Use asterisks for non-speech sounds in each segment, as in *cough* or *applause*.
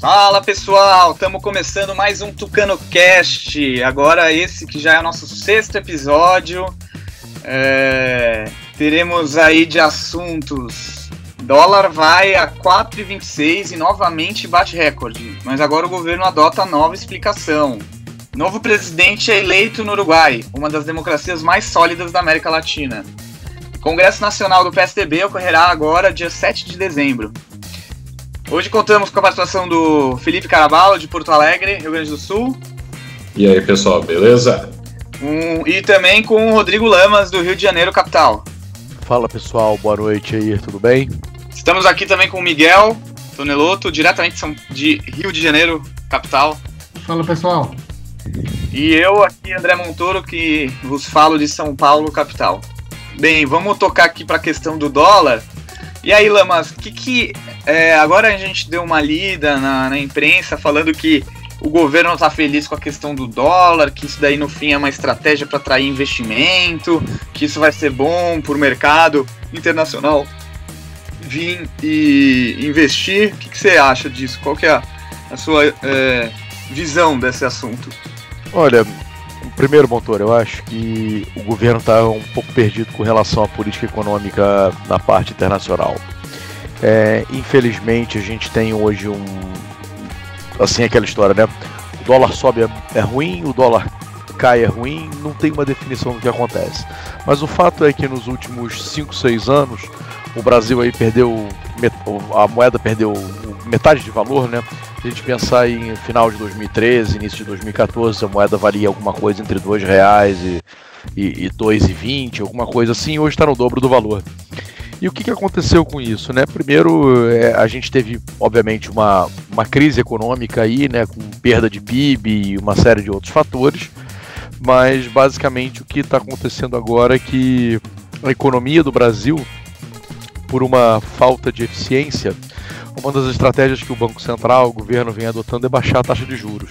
Fala pessoal, estamos começando mais um Tucano Cast. Agora esse que já é o nosso sexto episódio. É... Teremos aí de assuntos. Dólar vai a 4,26 e novamente bate recorde. Mas agora o governo adota nova explicação. Novo presidente é eleito no Uruguai, uma das democracias mais sólidas da América Latina. Congresso Nacional do PSDB ocorrerá agora, dia 7 de dezembro. Hoje contamos com a participação do Felipe Caraballo, de Porto Alegre, Rio Grande do Sul. E aí, pessoal, beleza? Um, e também com o Rodrigo Lamas, do Rio de Janeiro, capital. Fala pessoal, boa noite aí, tudo bem? Estamos aqui também com o Miguel Toneloto, diretamente de Rio de Janeiro, capital. Fala pessoal. E eu aqui, André Montoro, que vos falo de São Paulo, capital. Bem, vamos tocar aqui para a questão do dólar. E aí, Lamas, que que. É, agora a gente deu uma lida na, na imprensa falando que o governo está feliz com a questão do dólar, que isso daí no fim é uma estratégia para atrair investimento, que isso vai ser bom para o mercado internacional vir e investir. O que, que você acha disso? Qual que é a, a sua é, visão desse assunto? Olha, Primeiro, Montor, eu acho que o governo está um pouco perdido com relação à política econômica na parte internacional. É, infelizmente, a gente tem hoje um. Assim, aquela história, né? O dólar sobe é, é ruim, o dólar cai é ruim, não tem uma definição do que acontece. Mas o fato é que nos últimos 5, 6 anos, o Brasil aí perdeu. A moeda perdeu metade de valor, né? Se a gente pensar em final de 2013, início de 2014, a moeda valia alguma coisa entre R$ reais e, e, e 2,20, alguma coisa assim, hoje está no dobro do valor. E o que, que aconteceu com isso? Né? Primeiro, é, a gente teve, obviamente, uma, uma crise econômica aí, né, com perda de PIB e uma série de outros fatores, mas basicamente o que está acontecendo agora é que a economia do Brasil, por uma falta de eficiência, uma das estratégias que o Banco Central, o governo vem adotando é baixar a taxa de juros.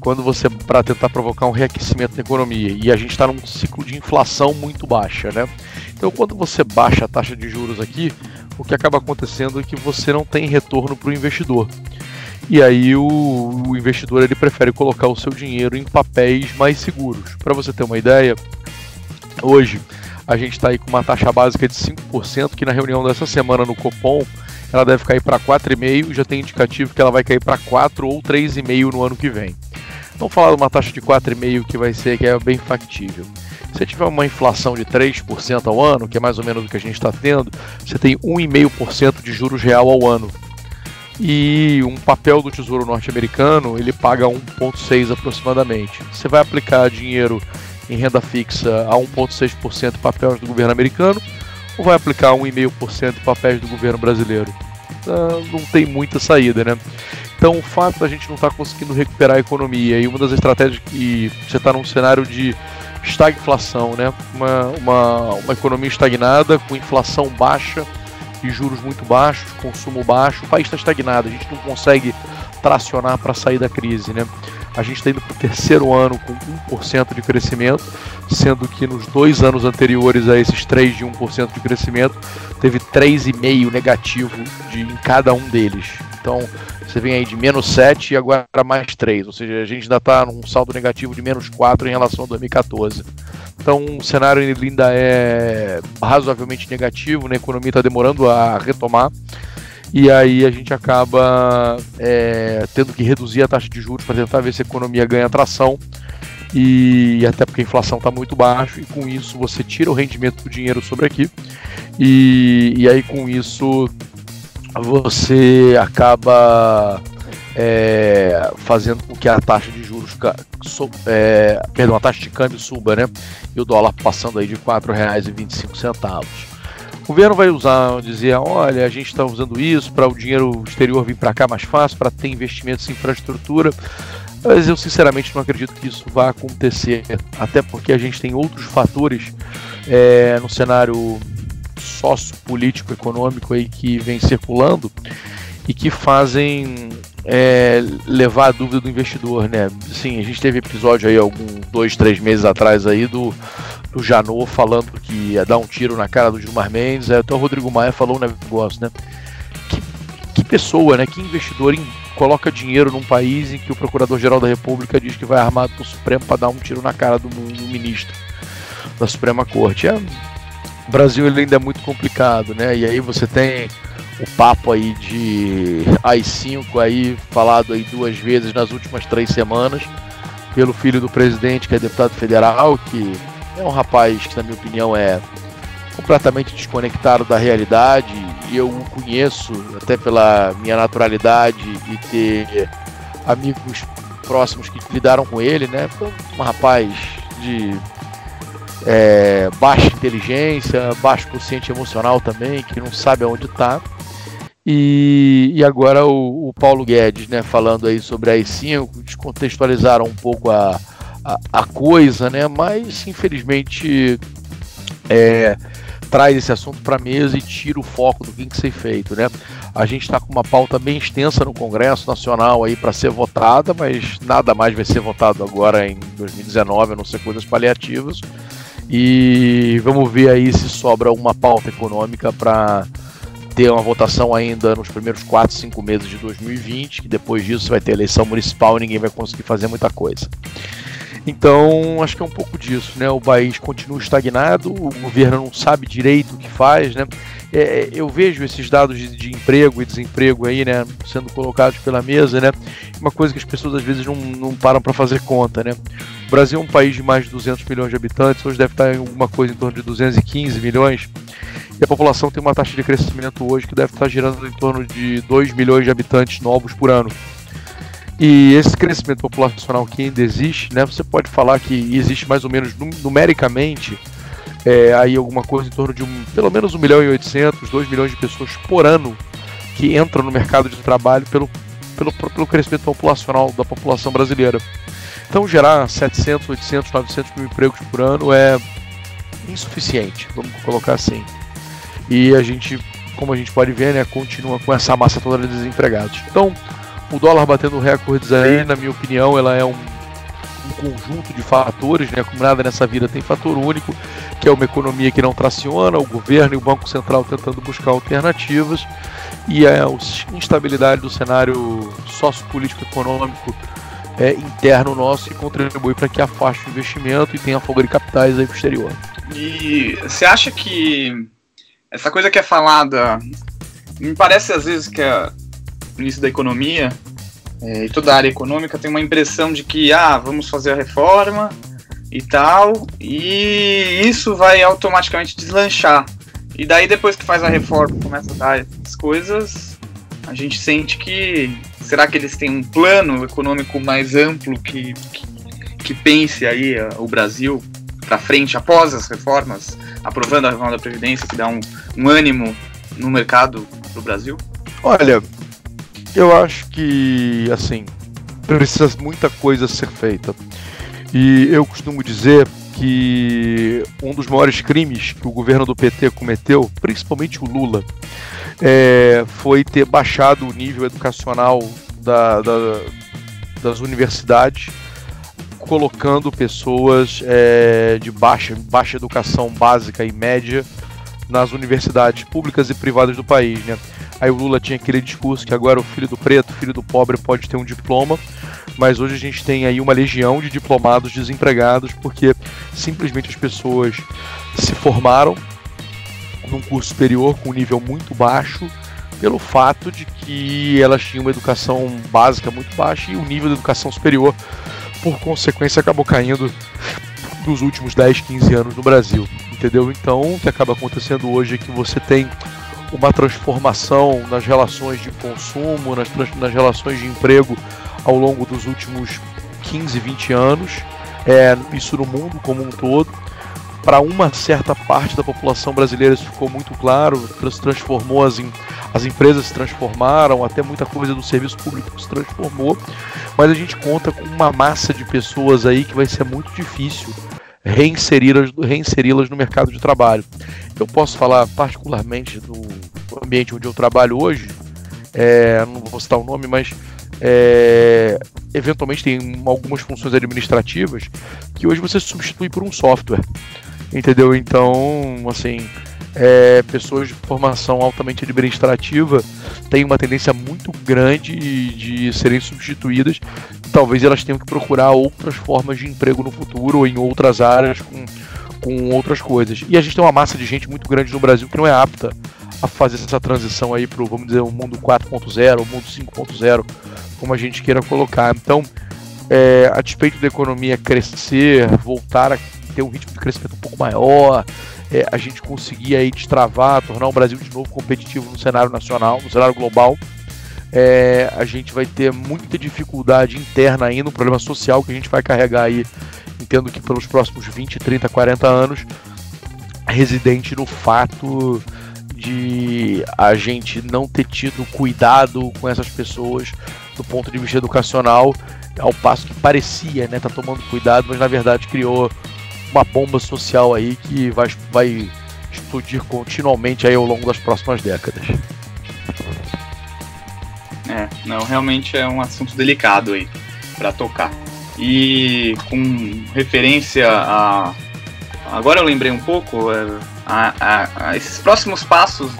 Quando você para tentar provocar um reaquecimento na economia e a gente está num ciclo de inflação muito baixa, né? Então, quando você baixa a taxa de juros aqui, o que acaba acontecendo é que você não tem retorno para o investidor. E aí o, o, investidor ele prefere colocar o seu dinheiro em papéis mais seguros. Para você ter uma ideia, hoje a gente está aí com uma taxa básica de 5%, que na reunião dessa semana no Copom ela deve cair para 4,5 já tem indicativo que ela vai cair para 4 ou 3,5 no ano que vem. Vamos falar de uma taxa de 4,5 que vai ser que é bem factível. Se tiver uma inflação de 3% ao ano, que é mais ou menos o que a gente está tendo, você tem 1,5% de juros real ao ano. E um papel do Tesouro Norte-Americano, ele paga 1,6 aproximadamente. Você vai aplicar dinheiro em renda fixa a 1,6% papéis do governo americano, ou vai aplicar 1,5% de papéis do governo brasileiro? Uh, não tem muita saída, né? Então, o fato da gente não estar tá conseguindo recuperar a economia e uma das estratégias que você está num cenário de estagflação, né? Uma, uma, uma economia estagnada, com inflação baixa e juros muito baixos, consumo baixo, o país está estagnado, a gente não consegue tracionar para sair da crise, né? A gente está indo para o terceiro ano com 1% de crescimento, sendo que nos dois anos anteriores a esses 3 de 1% de crescimento, teve 3,5% negativo de, em cada um deles. Então, você vem aí de menos 7 e agora mais 3, ou seja, a gente ainda está num saldo negativo de menos 4 em relação a 2014. Então, o cenário ainda é razoavelmente negativo, né? a economia está demorando a retomar e aí a gente acaba é, tendo que reduzir a taxa de juros para tentar ver se a economia ganha tração e até porque a inflação está muito baixa e com isso você tira o rendimento do dinheiro sobre aqui e, e aí com isso você acaba é, fazendo com que a taxa de juros é, perdão, a taxa de câmbio suba, né? E o dólar passando aí de R$ 4,25. O governo vai usar, dizer, olha, a gente está usando isso para o dinheiro exterior vir para cá mais fácil, para ter investimentos em infraestrutura. Mas eu sinceramente não acredito que isso vá acontecer, até porque a gente tem outros fatores é, no cenário sociopolítico econômico aí que vem circulando e que fazem é, levar a dúvida do investidor, né? Sim, a gente teve episódio aí alguns dois, três meses atrás aí do, do Janot falando que ia dar um tiro na cara do Gilmar Mendes, até o Rodrigo Maia falou um negócio, né? Que, que pessoa, né? Que investidor coloca dinheiro num país em que o Procurador-Geral da República diz que vai armado pro Supremo para dar um tiro na cara do, do ministro da Suprema Corte. É, o Brasil ele ainda é muito complicado, né? E aí você tem o papo aí de AI-5 aí falado aí duas vezes nas últimas três semanas pelo filho do presidente que é deputado federal que é um rapaz que na minha opinião é completamente desconectado da realidade e eu o conheço até pela minha naturalidade e ter amigos próximos que lidaram com ele, né? Um rapaz de é, baixa inteligência, baixo consciente emocional também, que não sabe aonde está. E, e agora o, o, Paulo Guedes, né, falando aí sobre a I5, descontextualizaram um pouco a, a, coisa, né? Mas infelizmente é, traz esse assunto para a mesa e tira o foco do que tem que ser feito, né? A gente está com uma pauta bem extensa no Congresso Nacional aí para ser votada, mas nada mais vai ser votado agora em 2019, a não ser coisas paliativas. E vamos ver aí se sobra uma pauta econômica para ter uma votação ainda nos primeiros 4, 5 meses de 2020, que depois disso vai ter eleição municipal e ninguém vai conseguir fazer muita coisa. Então, acho que é um pouco disso, né? O país continua estagnado, o governo não sabe direito o que faz, né? É, eu vejo esses dados de, de, emprego e desemprego aí, né, sendo colocados pela mesa, né? Uma coisa que as pessoas às vezes não, não param para fazer conta, né? O Brasil é um país de mais de 200 milhões de habitantes, hoje deve estar em alguma coisa em torno de 215 milhões. E a população tem uma taxa de crescimento hoje que deve estar girando em torno de 2 milhões de habitantes novos por ano. E esse crescimento populacional que ainda existe, né, você pode falar que existe mais ou menos numericamente é, aí alguma coisa em torno de um, pelo menos 1 milhão e 800, 2 milhões de pessoas por ano que entram no mercado de trabalho pelo, pelo, pelo crescimento populacional da população brasileira. Então gerar 700, 800, 900 mil empregos por ano é insuficiente, vamos colocar assim. E a gente, como a gente pode ver, né, continua com essa massa toda de desempregados. Então, o dólar batendo recordes aí, na minha opinião, ela é um, um conjunto de fatores, né? Como nada nessa vida tem fator único, que é uma economia que não traciona, o governo e o Banco Central tentando buscar alternativas, e a instabilidade do cenário sociopolítico econômico é, interno nosso que contribui para que afaste o investimento e tenha fuga de capitais aí pro exterior. E você acha que essa coisa que é falada, me parece às vezes que é ministro da Economia é, e toda a área econômica tem uma impressão de que, ah, vamos fazer a reforma e tal, e isso vai automaticamente deslanchar. E daí, depois que faz a reforma, começa a dar as coisas, a gente sente que. Será que eles têm um plano econômico mais amplo que, que, que pense aí uh, o Brasil para frente após as reformas, aprovando a reforma da Previdência, que dá um, um ânimo no mercado para o Brasil? Olha, eu acho que, assim, precisa muita coisa ser feita. E eu costumo dizer que um dos maiores crimes que o governo do PT cometeu, principalmente o Lula, é, foi ter baixado o nível educacional da, da, das universidades, colocando pessoas é, de baixa, baixa educação básica e média nas universidades públicas e privadas do país. Né? Aí o Lula tinha aquele discurso que agora o filho do preto, filho do pobre pode ter um diploma, mas hoje a gente tem aí uma legião de diplomados desempregados porque simplesmente as pessoas se formaram num curso superior com um nível muito baixo pelo fato de que elas tinham uma educação básica muito baixa e o nível de educação superior, por consequência, acabou caindo nos últimos 10, 15 anos no Brasil. Entendeu? Então, o que acaba acontecendo hoje é que você tem uma transformação nas relações de consumo, nas, nas relações de emprego ao longo dos últimos 15, 20 anos, é, isso no mundo como um todo. Para uma certa parte da população brasileira isso ficou muito claro, se transformou, as, as empresas se transformaram, até muita coisa do serviço público se transformou, mas a gente conta com uma massa de pessoas aí que vai ser muito difícil reinseri-las reinseri no mercado de trabalho. Eu posso falar particularmente do ambiente onde eu trabalho hoje, é, não vou citar o nome, mas é, eventualmente tem algumas funções administrativas que hoje você substitui por um software, entendeu? Então, assim, é, pessoas de formação altamente administrativa têm uma tendência muito grande de serem substituídas. Talvez elas tenham que procurar outras formas de emprego no futuro ou em outras áreas com, com outras coisas. E a gente tem uma massa de gente muito grande no Brasil que não é apta a fazer essa transição aí para vamos dizer, o mundo 4.0, o mundo 5.0, como a gente queira colocar. Então, é, a despeito da economia crescer, voltar a ter um ritmo de crescimento um pouco maior, é, a gente conseguir aí destravar, tornar o Brasil de novo competitivo no cenário nacional, no cenário global, é, a gente vai ter muita dificuldade interna ainda, um problema social que a gente vai carregar aí, entendo que pelos próximos 20, 30, 40 anos, residente no fato de a gente não ter tido cuidado com essas pessoas do ponto de vista educacional, ao passo que parecia, né, tá tomando cuidado, mas na verdade criou uma bomba social aí que vai, vai explodir continuamente aí ao longo das próximas décadas. É, não, realmente é um assunto delicado aí para tocar. E com referência a. Agora eu lembrei um pouco é, a, a, a esses próximos passos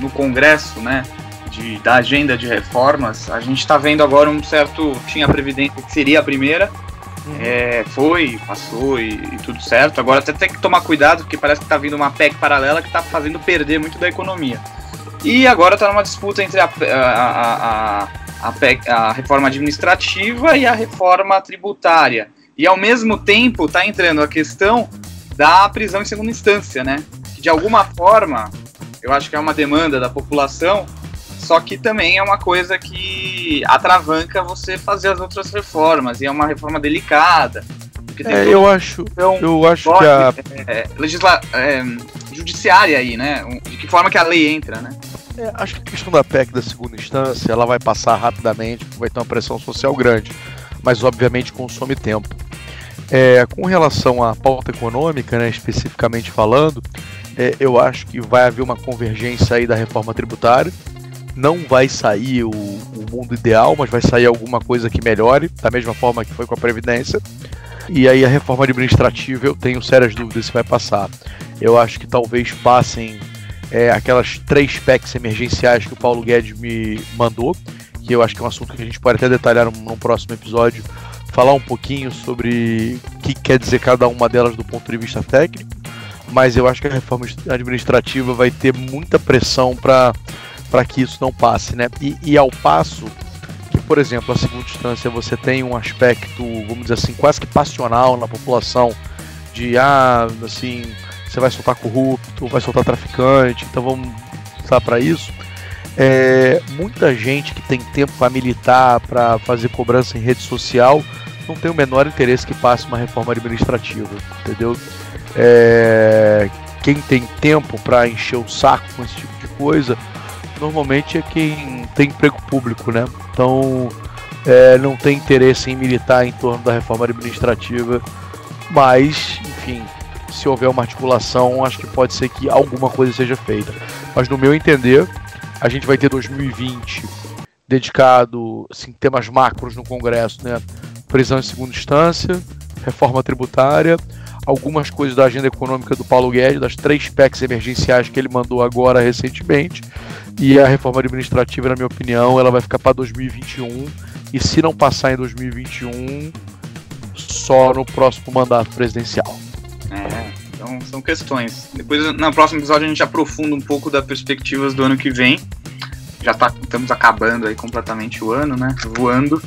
no Congresso, né? De, da agenda de reformas, a gente está vendo agora um certo. Tinha a Previdência que seria a primeira, Uhum. É, foi, passou e, e, tudo certo. Agora até tem que tomar cuidado, porque parece que está vindo uma PEC paralela que está fazendo perder muito da economia. E agora está numa disputa entre a, a, a, a, PEC, a reforma administrativa e a reforma tributária. E ao mesmo tempo está entrando a questão da prisão em segunda instância, né? Que de alguma forma, eu acho que é uma demanda da população, só que também é uma coisa que atravanca você fazer as outras reformas, e é uma reforma delicada. É, eu acho, eu acho que a é, legisla, é, judiciária aí, né? De que forma que a lei entra, né? É, acho que a questão da PEC da segunda instância, ela vai passar rapidamente, vai ter uma pressão social grande, mas obviamente consome tempo. É, com relação à pauta econômica, né, especificamente falando, é, eu acho que vai haver uma convergência aí da reforma tributária não vai sair o, o, mundo ideal, mas vai sair alguma coisa que melhore, da mesma forma que foi com a Previdência. E aí a reforma administrativa eu tenho sérias dúvidas se vai passar. Eu acho que talvez passem é, aquelas três PECs emergenciais que o Paulo Guedes me mandou, que eu acho que é um assunto que a gente pode até detalhar num, próximo episódio, falar um pouquinho sobre o que quer dizer cada uma delas do ponto de vista técnico. Mas eu acho que a reforma administrativa vai ter muita pressão para para que isso não passe, né? E, e, ao passo que, por exemplo, a segunda instância você tem um aspecto, vamos dizer assim, quase que passional na população de ah, assim, você vai soltar corrupto, vai soltar traficante, então vamos usar para isso. É, muita gente que tem tempo para militar, para fazer cobrança em rede social, não tem o menor interesse que passe uma reforma administrativa, entendeu? É, quem tem tempo para encher o saco com esse tipo de coisa normalmente é quem tem emprego público, né? Então é, não tem interesse em militar em torno da reforma administrativa, mas, enfim, se houver uma articulação, acho que pode ser que alguma coisa seja feita. Mas no meu entender, a gente vai ter 2020 dedicado assim, temas macros no Congresso, né? Prisão em segunda instância, reforma tributária, algumas coisas da agenda econômica do Paulo Guedes, das três PECs emergenciais que ele mandou agora recentemente, e a reforma administrativa, na minha opinião, ela vai ficar para 2021. E se não passar em 2021, só no próximo mandato presidencial. É, então são questões. Depois, no próximo episódio, a gente aprofunda um pouco das perspectivas do ano que vem. Já tá, estamos acabando aí completamente o ano, né? Voando,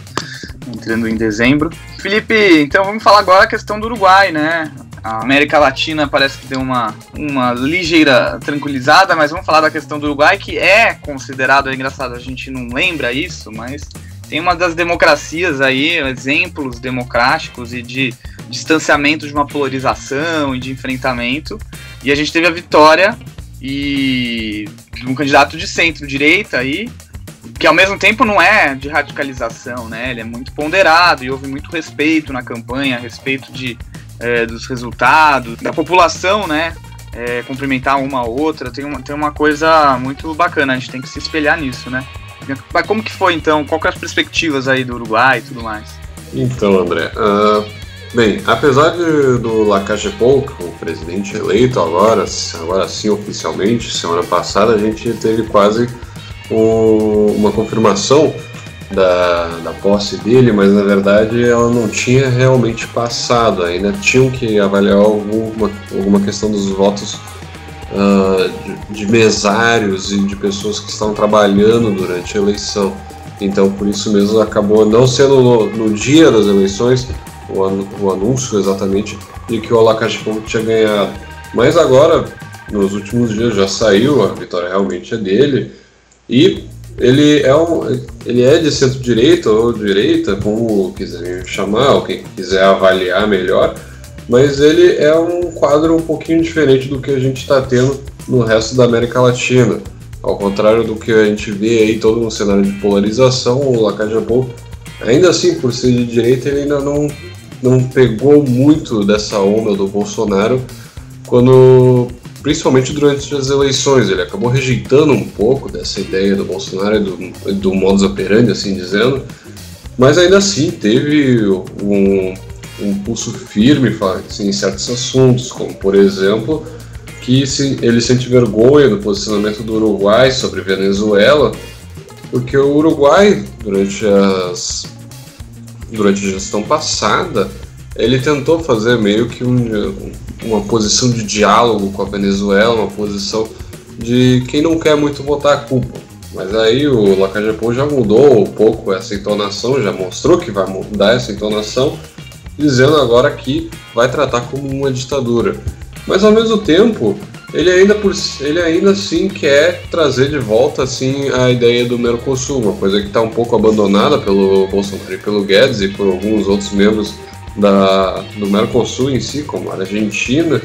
entrando em dezembro. Felipe, então vamos falar agora a questão do Uruguai, né? A América Latina parece que deu uma, uma ligeira tranquilizada, mas vamos falar da questão do Uruguai, que é considerado, é engraçado, a gente não lembra isso, mas tem uma das democracias aí, exemplos democráticos e de distanciamento de uma polarização e de enfrentamento. E a gente teve a vitória e de um candidato de centro-direita aí, que ao mesmo tempo não é de radicalização, né? Ele é muito ponderado e houve muito respeito na campanha, respeito de é, dos resultados, da população, né? É, cumprimentar uma a outra, tem uma, tem uma coisa muito bacana, a gente tem que se espelhar nisso, né? Mas como que foi então? Qual que é as perspectivas aí do Uruguai e tudo mais? Então, André, uh, Bem, apesar de, do Lacagepou, o presidente eleito agora, agora sim oficialmente, semana passada a gente teve quase um, uma confirmação da, da posse dele, mas na verdade ela não tinha realmente passado, ainda tinham que avaliar alguma, alguma questão dos votos uh, de, de mesários e de pessoas que estão trabalhando durante a eleição. Então, por isso mesmo, acabou não sendo no, no dia das eleições o, an, o, anúncio exatamente de que o Alakashpong tinha ganhado. Mas agora, nos últimos dias, já saiu, a vitória realmente é dele. E ele é, um, ele é de centro-direita ou direita, como quiser chamar, ou quem quiser avaliar melhor. Mas ele é um quadro um pouquinho diferente do que a gente está tendo no resto da América Latina. Ao contrário do que a gente vê aí todo um cenário de polarização, o Lacajapou, ainda assim, por ser de direita, ele ainda não, não pegou muito dessa onda do Bolsonaro, quando principalmente durante as eleições. Ele acabou rejeitando um pouco dessa ideia do Bolsonaro e do, do modus operandi, assim dizendo, mas ainda assim teve um, um pulso firme assim, em certos assuntos, como por exemplo que se, ele sente vergonha do posicionamento do Uruguai sobre Venezuela, porque o Uruguai, durante, as, durante a gestão passada, ele tentou fazer meio que um, uma posição de diálogo com a Venezuela, uma posição de quem não quer muito botar a culpa. Mas aí o Lacajapão já mudou um pouco essa entonação, já mostrou que vai mudar essa entonação, dizendo agora que vai tratar como uma ditadura. Mas ao mesmo tempo, ele ainda, por, ele ainda assim quer trazer de volta assim a ideia do Mercosul, uma coisa que está um pouco abandonada pelo Bolsonaro e pelo Guedes e por alguns outros membros da, do Mercosul em si, como a Argentina.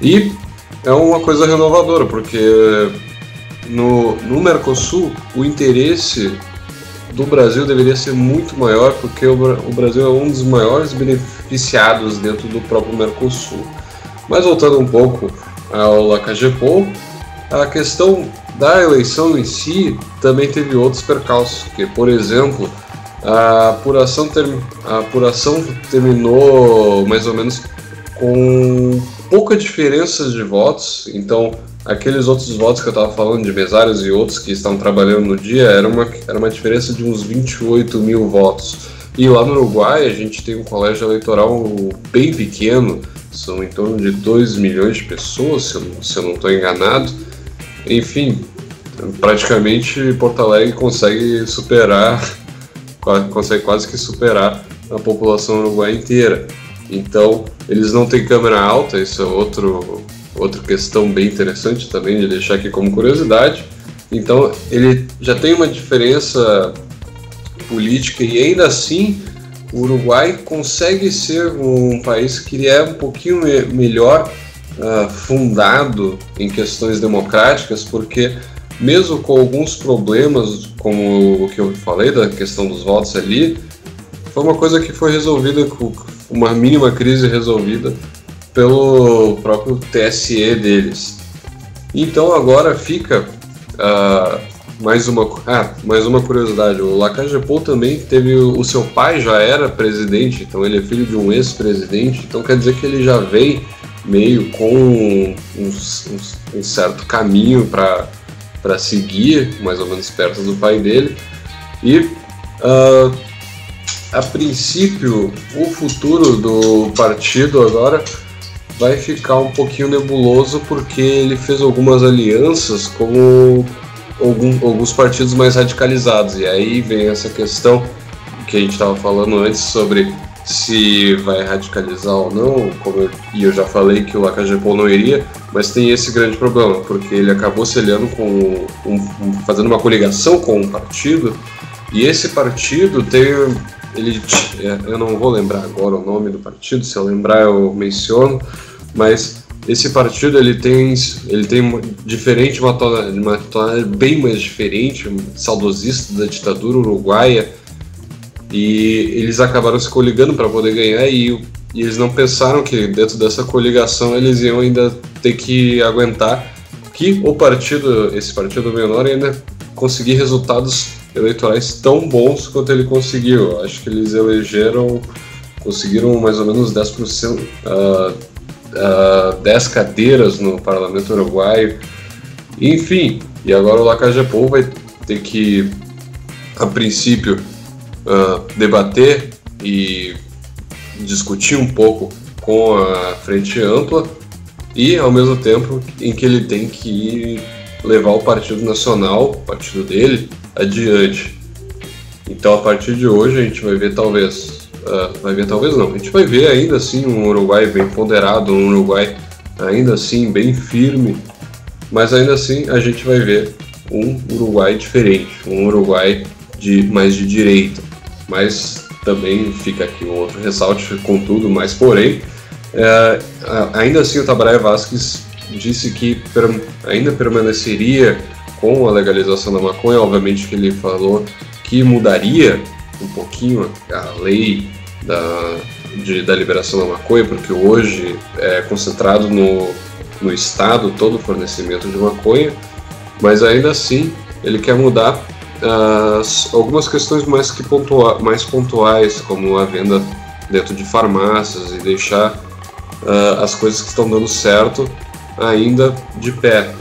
E é uma coisa renovadora, porque no, no Mercosul o interesse do Brasil deveria ser muito maior, porque o, Brasil é um dos maiores beneficiados dentro do próprio Mercosul. Mas voltando um pouco ao Lacagepou, a questão da eleição em si também teve outros percalços, que, por exemplo, a apuração, a apuração terminou mais ou menos com pouca diferença de votos, então aqueles outros votos que eu estava falando de mesários e outros que estão trabalhando no dia era uma, era uma diferença de uns 28 mil votos. E lá no Uruguai a gente tem um colégio eleitoral bem pequeno, são em torno de 2 milhões de pessoas, se eu, se eu não estou enganado. Enfim, praticamente Porto Alegre consegue superar, consegue quase que superar a população uruguaia inteira. Então, eles não têm câmera alta, isso é outro, outra questão bem interessante também de deixar aqui como curiosidade. Então, ele já tem uma diferença política e ainda assim o Uruguai consegue ser um país que é um pouquinho me melhor uh, fundado em questões democráticas, porque mesmo com alguns problemas, como o que eu falei da questão dos votos ali, foi uma coisa que foi resolvida com uma mínima crise resolvida pelo próprio TSE deles. Então agora fica uh, mais uma, ah, mais uma curiosidade, o Lacajepou também teve, o seu pai já era presidente, então ele é filho de um ex-presidente, então quer dizer que ele já vem meio com um, um, um certo caminho para seguir, mais ou menos perto do pai dele, e uh, a princípio o futuro do partido agora vai ficar um pouquinho nebuloso porque ele fez algumas alianças como algum, alguns partidos mais radicalizados. E aí vem essa questão que a gente estava falando antes sobre se vai radicalizar ou não, como eu, e eu já falei que o Lacajepol não iria, mas tem esse grande problema, porque ele acabou se aliando com, um, um, fazendo uma coligação com um partido, e esse partido tem, ele, é, eu não vou lembrar agora o nome do partido, se eu lembrar eu menciono, mas esse partido ele tem ele tem diferente uma tonalidade, uma bem mais diferente saudosista da ditadura uruguaia e eles acabaram se coligando para poder ganhar e, e, eles não pensaram que dentro dessa coligação eles iam ainda ter que aguentar que o partido esse partido menor ainda conseguir resultados eleitorais tão bons quanto ele conseguiu acho que eles elegeram conseguiram mais ou menos 10%, uh, uh, 10 cadeiras no parlamento uruguaio. Enfim, e agora o Lacajapou vai ter que, a princípio, uh, debater e discutir um pouco com a frente ampla e, ao mesmo tempo, em que ele tem que levar o Partido Nacional, o partido dele, adiante. Então, a partir de hoje, a gente vai ver talvez, uh, vai ver talvez não, a gente vai ver ainda assim um Uruguai bem ponderado, um Uruguai ainda assim bem firme, mas ainda assim a gente vai ver um Uruguai diferente, um Uruguai de mais de direita, mas também fica aqui um outro ressalte, contudo, mas porém, é, ainda assim o Tabraia Vasquez disse que ainda permaneceria com a legalização da maconha, obviamente que ele falou que mudaria um pouquinho a lei da, de, da liberação da maconha, porque hoje é concentrado no, no Estado todo o fornecimento de maconha, mas ainda assim ele quer mudar uh, algumas questões mais, que pontua mais pontuais, como a venda dentro de farmácias e deixar uh, as coisas que estão dando certo ainda de pé.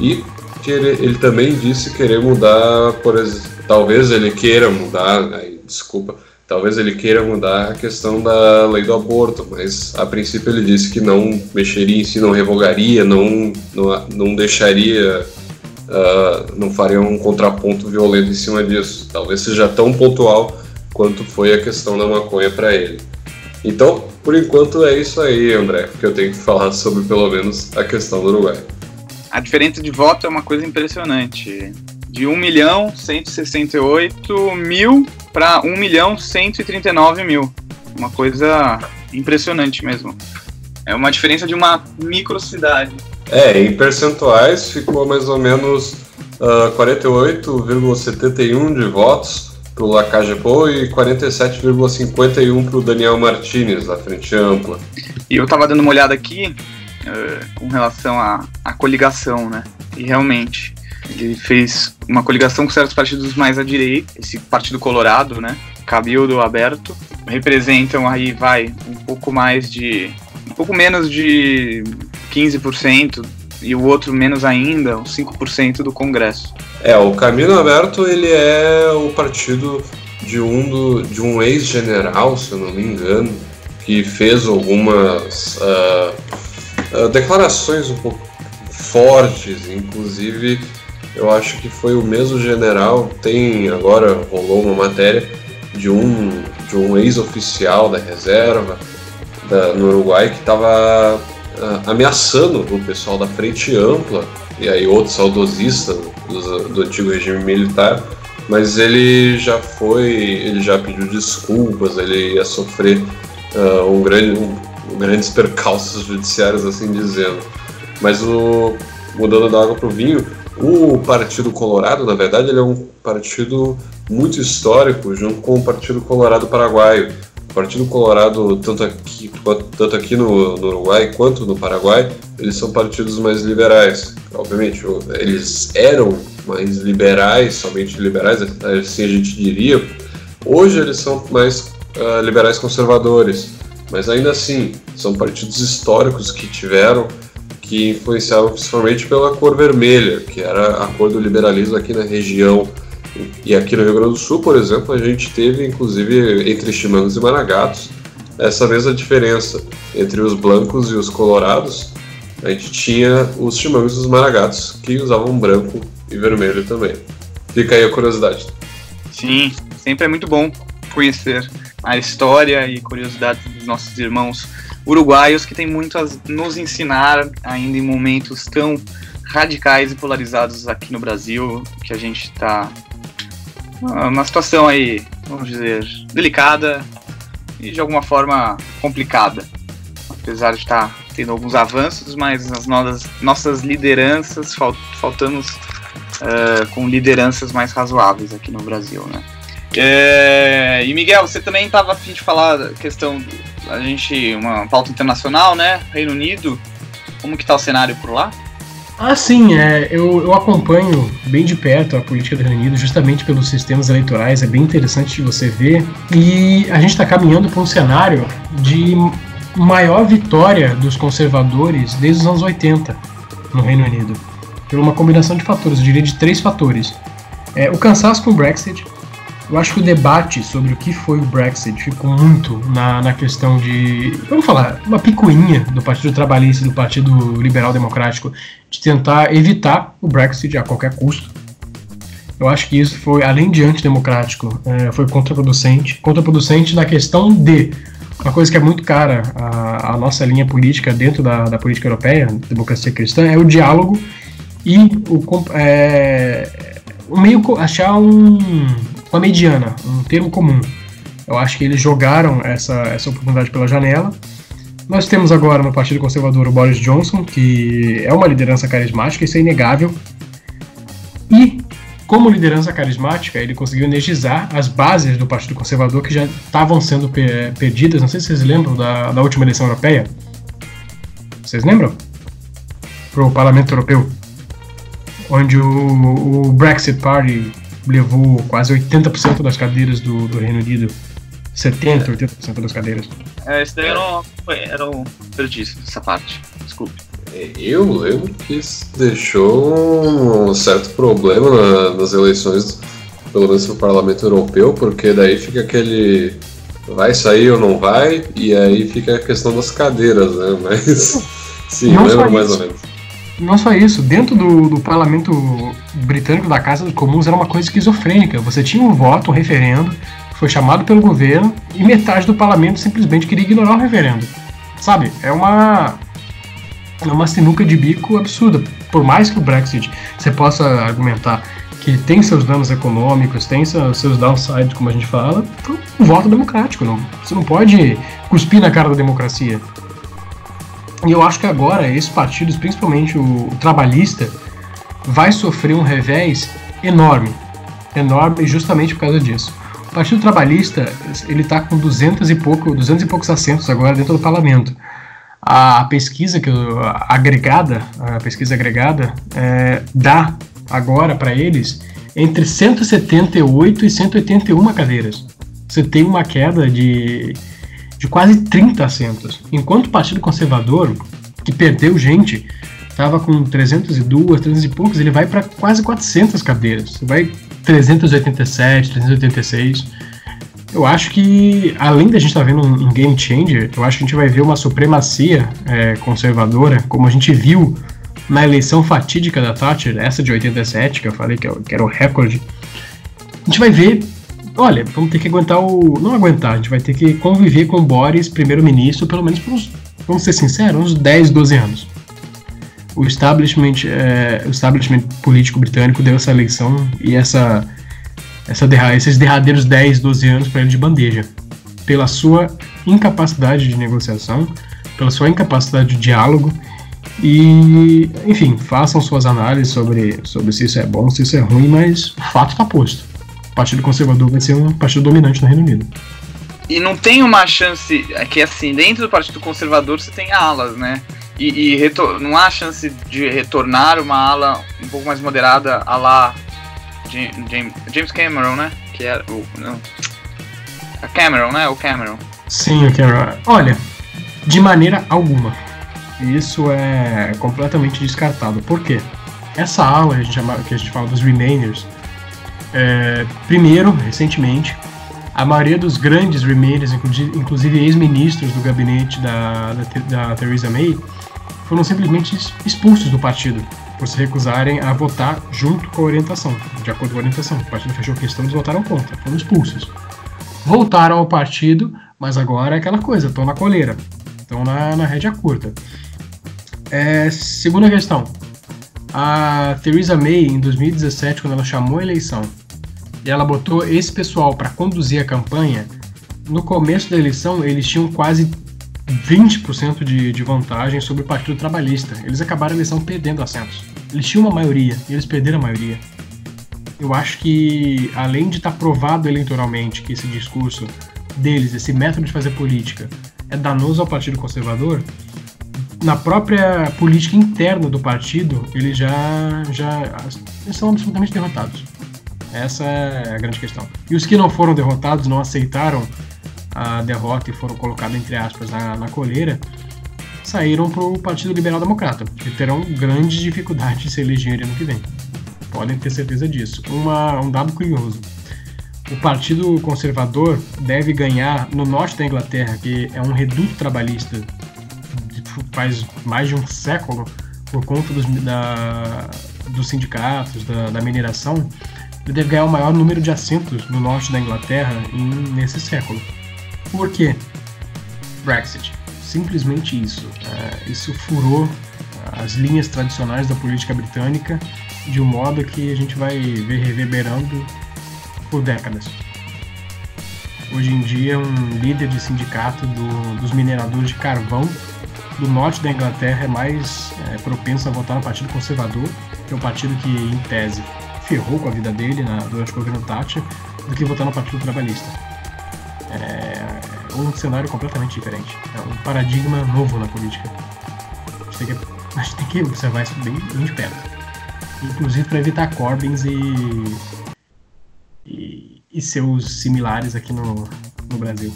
E que ele, ele também disse querer mudar, por exemplo, talvez ele queira mudar, né, desculpa, talvez ele queira mudar a questão da lei do aborto, mas a princípio ele disse que não mexeria em si, não revogaria, não, não, não deixaria uh, não faria um contraponto violento em cima disso. Talvez seja tão pontual quanto foi a questão da maconha para ele. Então, por enquanto é isso aí, André, que eu tenho que falar sobre pelo menos a questão do Uruguai. A diferença de voto é uma coisa impressionante. De 1 milhão 168 mil para 1 milhão 139 mil. Uma coisa impressionante mesmo. É uma diferença de uma microcidade. É, em percentuais ficou mais ou menos uh, ah, 48,71 de votos para o Lacajepô e 47,51 para o Daniel Martinez, da Frente Ampla. E eu estava dando uma olhada aqui uh, com relação à, à coligação, né? E realmente, ele fez uma coligação com certos partidos mais à direita, esse Partido Colorado, né? Cabildo aberto, representam aí, vai, um pouco mais de um pouco menos de 15% e o outro menos ainda, uns 5% do Congresso. É, o Caminho Aberto ele é o partido de um, do, de um ex-general, se eu não me engano, que fez algumas uh, uh, declarações um pouco fortes, inclusive eu acho que foi o mesmo general, tem agora rolou uma matéria de um, de um ex-oficial da reserva da, no Uruguai que estava uh, ameaçando o pessoal da Frente Ampla e aí outro saudosista do, do antigo regime militar, mas ele já foi, ele já pediu desculpas, ele ia sofrer uh, um grande, um, grandes percalços judiciários, assim dizendo. Mas o mudando da água para o vinho, o Partido Colorado, na verdade, ele é um partido muito histórico, junto com o Partido Colorado Paraguaio. Partido Colorado, tanto aqui, tanto aqui no, no, Uruguai quanto no Paraguai, eles são partidos mais liberais. Obviamente, eles eram mais liberais, somente liberais, assim a gente diria. Hoje eles são mais uh, liberais conservadores, mas ainda assim, são partidos históricos que tiveram, que influenciavam principalmente pela cor vermelha, que era a cor do liberalismo aqui na região e aqui no Rio Grande do Sul, por exemplo, a gente teve, inclusive, entre chimangos e maragatos, essa mesma diferença entre os blancos e os colorados. A gente tinha os chimangos e os maragatos, que usavam branco e vermelho também. Fica aí a curiosidade. Sim, sempre é muito bom conhecer a história e curiosidades dos nossos irmãos uruguaios, que tem muito a nos ensinar ainda em momentos tão radicais e polarizados aqui no Brasil, que a gente está uma situação aí, vamos dizer, delicada e de alguma forma complicada. Apesar de estar tendo alguns avanços, mas as nossas, nossas lideranças, falt, faltamos uh, com lideranças mais razoáveis aqui no Brasil, né? É, e Miguel, você também estava a fim de falar da questão a gente uma pauta internacional, né? Reino Unido, como que tá o cenário por lá? Ah, sim, é, eu, eu acompanho bem de perto a política do Reino Unido, justamente pelos sistemas eleitorais, é bem interessante de você ver. E a gente está caminhando para um cenário de maior vitória dos conservadores desde os anos 80 no Reino Unido. Por uma combinação de fatores, eu diria de três fatores. É, o cansaço com o Brexit, eu acho que o debate sobre o que foi o Brexit ficou muito na, na questão de, vamos falar, uma picuinha do Partido Trabalhista e do Partido Liberal Democrático de tentar evitar o Brexit a qualquer custo. Eu acho que isso foi, além de antidemocrático, é, foi contraproducente. Contraproducente na questão de uma coisa que é muito cara a nossa linha política dentro da, da política europeia, democracia cristã, é o diálogo e o, é, o meio achar um, uma mediana, um termo comum. Eu acho que eles jogaram essa, essa oportunidade pela janela. Nós temos agora no Partido Conservador o Boris Johnson, que é uma liderança carismática, isso é inegável. E, como liderança carismática, ele conseguiu energizar as bases do Partido Conservador que já estavam sendo perdidas. Não sei se vocês lembram da, da última eleição europeia. Vocês lembram? Para o Parlamento Europeu. Onde o, o Brexit Party levou quase 80% das cadeiras do, do Reino Unido. 70, 80% das cadeiras. É, esse daí eu não, era um desperdício, essa parte. Desculpe. É, eu lembro que isso deixou um certo problema na, nas eleições, pelo menos no Parlamento Europeu, porque daí fica aquele vai sair ou não vai, e aí fica a questão das cadeiras, né? Mas *laughs* sim, não lembro mais ou menos. Não só isso, dentro do, do parlamento britânico da Casa dos Comuns era uma coisa esquizofrênica. Você tinha um voto, um referendo, foi chamado pelo governo e metade do parlamento simplesmente queria ignorar o referendo. Sabe? É uma é uma sinuca de bico absurda. Por mais que o Brexit você possa argumentar que tem seus danos econômicos, tem seus downsides, como a gente fala, um voto democrático. Não, você não pode cuspir na cara da democracia. E eu acho que agora esses partidos, principalmente o, trabalhista, vai sofrer um revés enorme, enorme justamente por causa disso. O Partido Trabalhista ele está com 200 e pouco, 200 e poucos assentos agora dentro do parlamento. A pesquisa que a agregada, a pesquisa agregada é, dá agora para eles entre 178 e 181 cadeiras. Você tem uma queda de de quase 30 assentos, enquanto o Partido Conservador, que perdeu gente, estava com 302, 300 e poucos, ele vai para quase 400 cadeiras, vai 387, 386. Eu acho que, além da gente estar tá vendo um, game changer, eu acho que a gente vai ver uma supremacia é, conservadora, como a gente viu na eleição fatídica da Thatcher, essa de 87, que eu falei que, é que era o recorde. A gente vai ver olha, vamos ter que aguentar o. Não aguentar, a gente vai ter que conviver com o Boris, primeiro-ministro, pelo menos por uns, vamos ser sinceros, uns 10, 12 anos. O establishment, é, o establishment político britânico deu essa eleição e essa, essa derra esses derradeiros 10, 12 anos para ele de bandeja. Pela sua incapacidade de negociação, pela sua incapacidade de diálogo e, enfim, façam suas análises sobre, sobre se isso é bom, se isso é ruim, mas o fato está posto. Partido Conservador vai ser um partido dominante no Reino Unido. E não tem uma chance, é que assim, dentro do Partido Conservador você tem alas, né? E, e não há chance de retornar uma ala um pouco mais moderada a lá James Cameron, né? Que era o. Não, a Cameron, né? O Cameron. Sim, o Cameron. Olha, de maneira alguma. Isso é completamente descartado. Por quê? Essa ala que a gente, chama, que a gente fala dos Remainers é, primeiro, recentemente, a maioria dos grandes remainers, inclusive ex-ministros do gabinete da, da, da Theresa May, foram simplesmente expulsos do partido por se recusarem a votar junto com a orientação, de acordo com a orientação. O partido fechou questão, eles votaram contra, foram expulsos. Voltaram ao partido, mas agora é aquela coisa, estão na coleira, estão na, na rédea curta. É, segunda questão, a Theresa May, em 2017, quando ela chamou a eleição, e ela botou esse pessoal para conduzir a campanha, no começo da eleição eles tinham quase 20% de, de vantagem sobre o Partido Trabalhista. Eles acabaram a eleição perdendo assentos. Eles tinham uma maioria e eles perderam a maioria. Eu acho que, além de estar tá provado eleitoralmente que esse discurso deles, esse método de fazer política, é danoso ao Partido Conservador, na própria política interna do partido, eles já, já eles são absolutamente derrotados. Essa é a grande questão. E os que não foram derrotados, não aceitaram a derrota e foram colocados, entre aspas, na, na coleira, saíram para o Partido Liberal Democrata, que terão grandes dificuldades de se eleger ano que vem. Podem ter certeza disso. Uma, um dado curioso: o Partido Conservador deve ganhar no norte da Inglaterra, que é um reduto trabalhista faz mais de um século, por conta dos, da, dos sindicatos, da, da mineração, deve ganhar o maior número de assentos no norte da Inglaterra em, nesse século. Por quê? Brexit. Simplesmente isso. É, isso furou as linhas tradicionais da política britânica de um modo que a gente vai ver reverberando por décadas. Hoje em dia, um líder de sindicato do, dos mineradores de carvão do norte da Inglaterra é mais é, propenso a votar no Partido Conservador, que é um partido que, em tese, ferrou com a vida dele na, durante o governo Thatcher, do que votar no Partido Trabalhista. É um cenário completamente diferente. É um paradigma novo na política. A gente tem que, gente tem que observar isso bem, bem de perto. Inclusive para evitar Corbyns e, e, e, seus similares aqui no, no Brasil.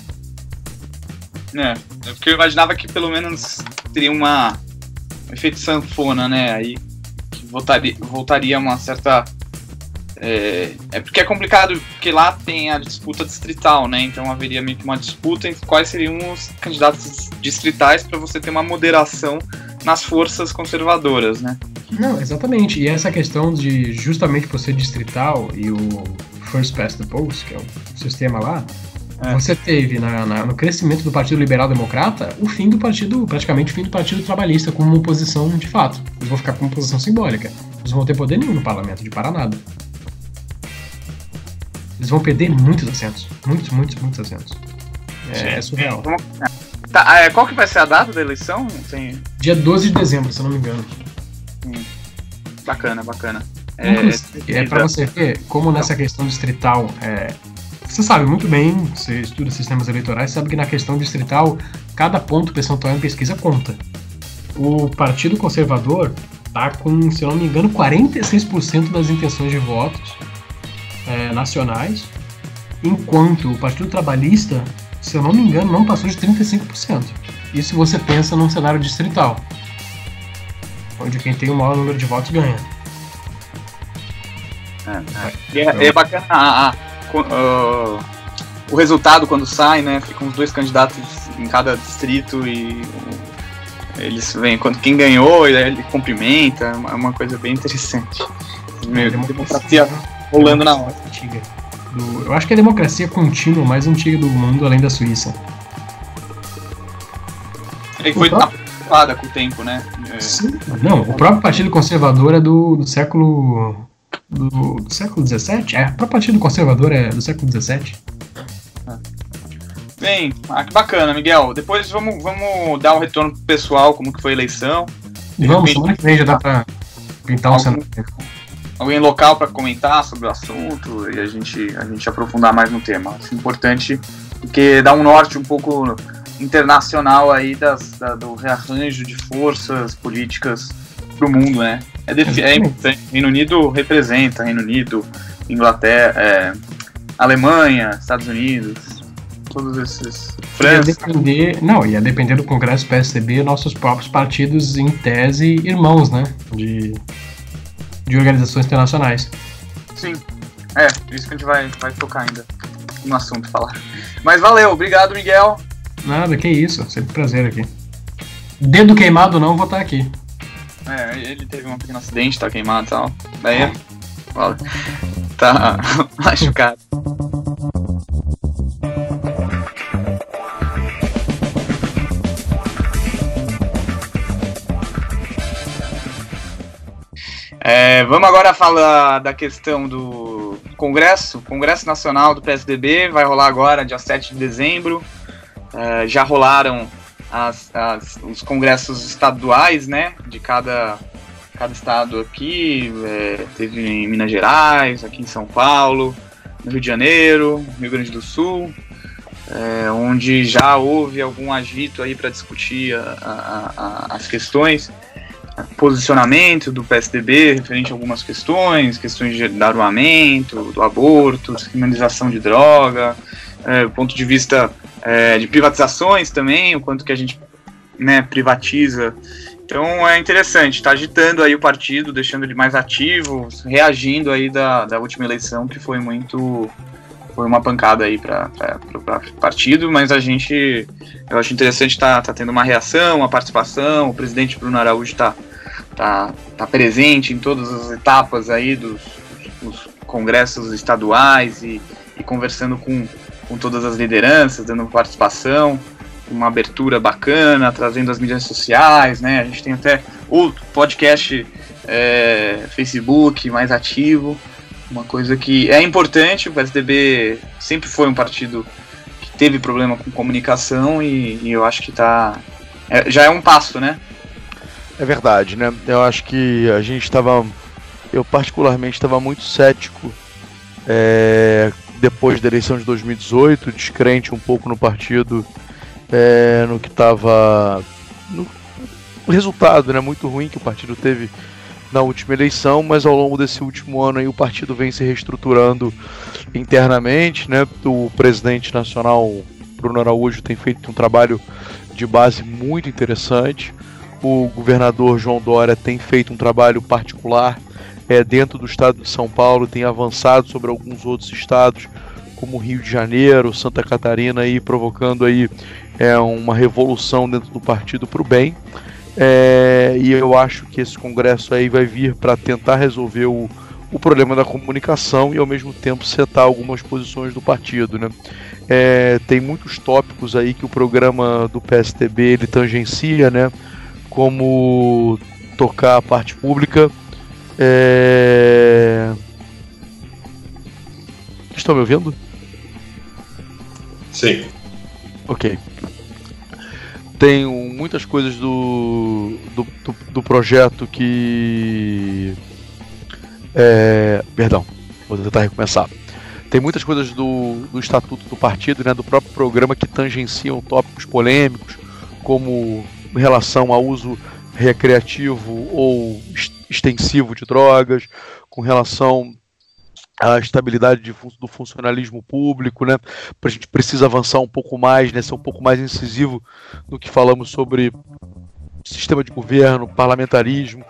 É, é, porque eu imaginava que pelo menos teria uma um efeito sanfona, né? Aí voltaria, voltaria uma certa é, é, porque é complicado, porque lá tem a disputa distrital, né? Então haveria meio que uma disputa entre quais seriam os candidatos distritais para você ter uma moderação nas forças conservadoras, né? Não, exatamente. E essa questão de justamente por ser distrital e o First Past the Post, que é o sistema lá, é. você teve na, na, no crescimento do Partido Liberal Democrata o fim do partido, praticamente o fim do Partido Trabalhista como uma oposição de fato. Eles vão ficar com uma posição simbólica. Eles não vão ter poder nenhum no parlamento, de parar nada. Eles vão perder muitos assentos. Muitos, muitos, muitos assentos. É, é surreal. Tá, é, qual que vai ser a data da eleição? Tem... Dia 12 de dezembro, se eu não me engano. Hum. Bacana, bacana. É, é para você ver como nessa questão distrital, é, você sabe muito bem, você estuda sistemas eleitorais, sabe que na questão distrital, cada ponto percentual em pesquisa conta. O Partido Conservador tá com, se eu não me engano, 46% das intenções de votos é, nacionais, enquanto o Partido Trabalhista, se eu não me engano, não passou de 35%. Isso você pensa num cenário distrital, onde quem tem o maior número de votos ganha. É, é. é, é bacana a, a, a, o resultado quando sai, né? Ficam os dois candidatos em cada distrito e eles vêm quando quem ganhou ele cumprimenta, é uma coisa bem interessante. Meio democracia rolando na hora. Antiga. Do, eu acho que é a democracia contínua mais antiga do mundo, além da Suíça. Ele foi tapada com o tempo, né? É... Sim. Não, o próprio Partido Conservador é do, do século. Do, do século XVII? É, o próprio Partido Conservador é do século XVII. Bem, ah, que bacana, Miguel. Depois vamos, vamos dar um retorno pro pessoal, como que foi a eleição. vamos, semana que vem já dá pra pintar um cenário alguém local para comentar sobre o assunto e a gente, a gente aprofundar mais no tema. Acho importante porque dá um norte um pouco internacional aí das, da, do rearranjo de forças políticas para o mundo, né? É, é. Reino Unido representa, Reino Unido, Inglaterra, é, Alemanha, Estados Unidos, todos esses. França. Ia depender, não, ia depender do Congresso PSDB, nossos próprios partidos, em tese, irmãos, né? De de organizações internacionais. Sim, é, isso que a gente vai, vai tocar ainda no assunto falar. Mas valeu, obrigado, Miguel. Nada, que isso, sempre prazer aqui. Dedo queimado não, vou estar aqui. É, ele teve um pequeno acidente, tá queimado e tal. Daí, fala. Tá *laughs* machucado. É, vamos agora falar da questão do Congresso, Congresso Nacional do PSDB, vai rolar agora, dia 7 de dezembro. É, já rolaram as, as, os congressos estaduais, né, de cada, cada estado aqui. É, teve em Minas Gerais, aqui em São Paulo, no Rio de Janeiro, Rio Grande do Sul. é, onde já houve algum agito aí para discutir a, a, a, as questões, posicionamento do PSDB referente a algumas questões, questões de, do armamento, do aborto, criminalização de droga, é, ponto de vista é, de privatizações também, o quanto que a gente né, privatiza. Então é interessante, está agitando aí o partido, deixando ele mais ativo, reagindo aí da, da última eleição que foi muito foi uma pancada aí para o partido, mas a gente, eu acho interessante estar tá, tá tendo uma reação, uma participação, o presidente Bruno Araújo está tá, tá presente em todas as etapas aí dos, dos congressos estaduais e, e conversando com, com todas as lideranças, dando participação, uma abertura bacana, trazendo as mídias sociais, né? A gente tem até o podcast é, Facebook mais ativo, uma coisa que é importante. O PSDB sempre foi um partido que teve problema com comunicação e, e eu acho que tá é, já é um passo, né? É verdade, né? Eu acho que a gente estava, eu particularmente estava muito cético é, depois da eleição de 2018, descrente um pouco no partido, é, no que estava no, resultado, né? Muito ruim que o partido teve na última eleição, mas ao longo desse último ano aí, o partido vem se reestruturando internamente, né? O presidente nacional Bruno Araújo tem feito um trabalho de base muito interessante. O governador João Dória tem feito um trabalho particular é, dentro do estado de São Paulo, tem avançado sobre alguns outros estados, como Rio de Janeiro, Santa Catarina, aí, provocando aí, é, uma revolução dentro do partido para o bem. É, e eu acho que esse congresso aí vai vir para tentar resolver o, o problema da comunicação e ao mesmo tempo setar algumas posições do partido, né? É, tem muitos tópicos aí que o programa do PSTB ele tangencia, né? Como tocar a parte pública. É... Estão me ouvindo? Sim. Ok tem muitas coisas do, do, do, do projeto que. É, perdão, vou tentar recomeçar. Tem muitas coisas do, do estatuto do partido, né, do próprio programa, que tangenciam tópicos polêmicos, como em relação ao uso recreativo ou extensivo de drogas, com relação a estabilidade de, do funcionalismo público, né? A gente precisa avançar um pouco mais, né? Ser um pouco mais incisivo no que falamos sobre sistema de governo, parlamentarismo,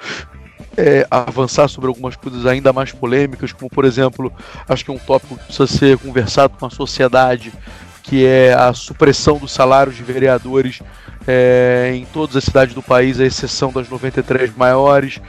é, avançar sobre algumas coisas ainda mais polêmicas, como por exemplo, acho que um tópico que precisa ser conversado com a sociedade, que é a supressão dos salários de vereadores é, em todas as cidades do país, à exceção das 93 maiores.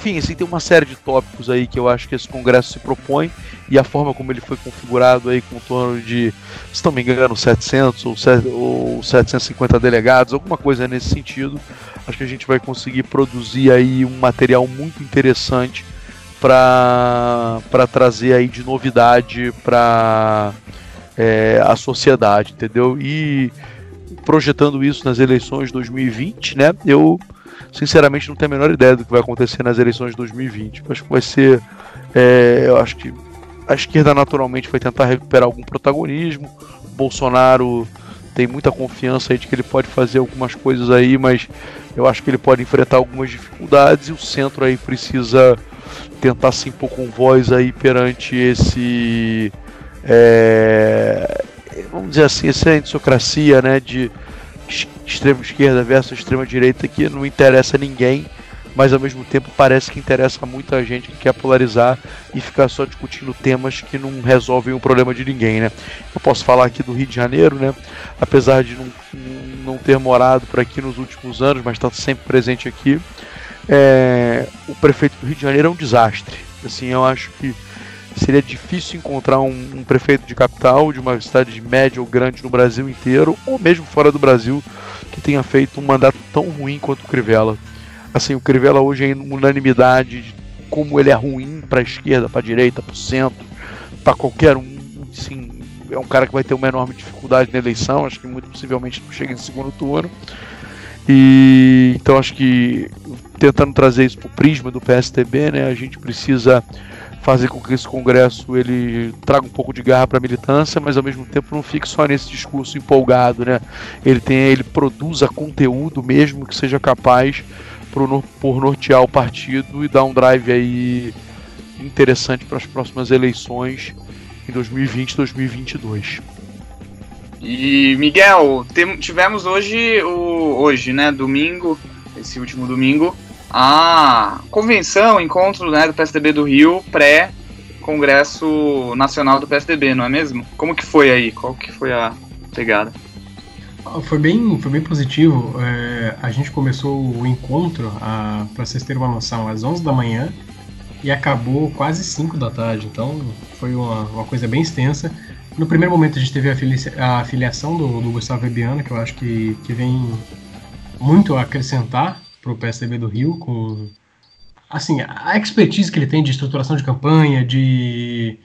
Enfim, assim, tem uma série de tópicos aí que eu acho que esse congresso se propõe e a forma como ele foi configurado aí com torno de, se não me engano, 700 ou, 750 delegados, alguma coisa nesse sentido. Acho que a gente vai conseguir produzir aí um material muito interessante para trazer aí de novidade para é, a sociedade, entendeu? E projetando isso nas eleições de 2020, né? Eu sinceramente não tenho a menor ideia do que vai acontecer nas eleições de 2020. Acho que vai ser. É, eu acho que a esquerda naturalmente vai tentar recuperar algum protagonismo. Bolsonaro tem muita confiança aí de que ele pode fazer algumas coisas aí, mas eu acho que ele pode enfrentar algumas dificuldades e o centro aí precisa tentar se impor com voz aí perante esse é, vamos dizer assim, essa aristocracia né, de extrema esquerda versus extrema direita que não interessa a ninguém, mas ao mesmo tempo parece que interessa muita gente que quer polarizar e ficar só discutindo temas que não resolvem o problema de ninguém, né? Eu posso falar aqui do Rio de Janeiro, né? Apesar de não, não ter morado por aqui nos últimos anos, mas está sempre presente aqui, é, o prefeito do Rio de Janeiro é um desastre. Assim, eu acho que seria difícil encontrar um, um, prefeito de capital, de uma cidade média ou grande no Brasil inteiro, ou mesmo fora do Brasil, que tenha feito um mandato tão ruim quanto o Crivella. Assim, o Crivella hoje é unanimidade de como ele é ruim para a esquerda, para a direita, para o centro, para qualquer um. Assim, é um cara que vai ter uma enorme dificuldade na eleição, acho que muito possivelmente não chega em segundo turno. E então acho que tentando trazer isso para o prisma do PSTB, né, a gente precisa fazer com que esse congresso ele traga um pouco de garra para a militância, mas ao mesmo tempo não fique só nesse discurso empolgado, né? Ele tem, ele produza conteúdo mesmo que seja capaz por, por nortear o partido e dar um drive aí interessante para as próximas eleições em 2020 2022. E Miguel, tivemos hoje o hoje, né, domingo, esse último domingo, a convenção, encontro né, do PSDB do Rio, pré-congresso nacional do PSDB, não é mesmo? Como que foi aí? Qual que foi a pegada? Ah, foi bem, foi bem positivo. É, a gente começou o encontro, para vocês terem uma noção, às 11 da manhã e acabou quase 5 da tarde. Então foi uma, uma coisa bem extensa. No primeiro momento a gente teve a, filia a filiação do, do Gustavo Bebiano, que eu acho que, que vem muito a acrescentar para o PSDB do Rio, com assim a expertise que ele tem de estruturação de campanha, de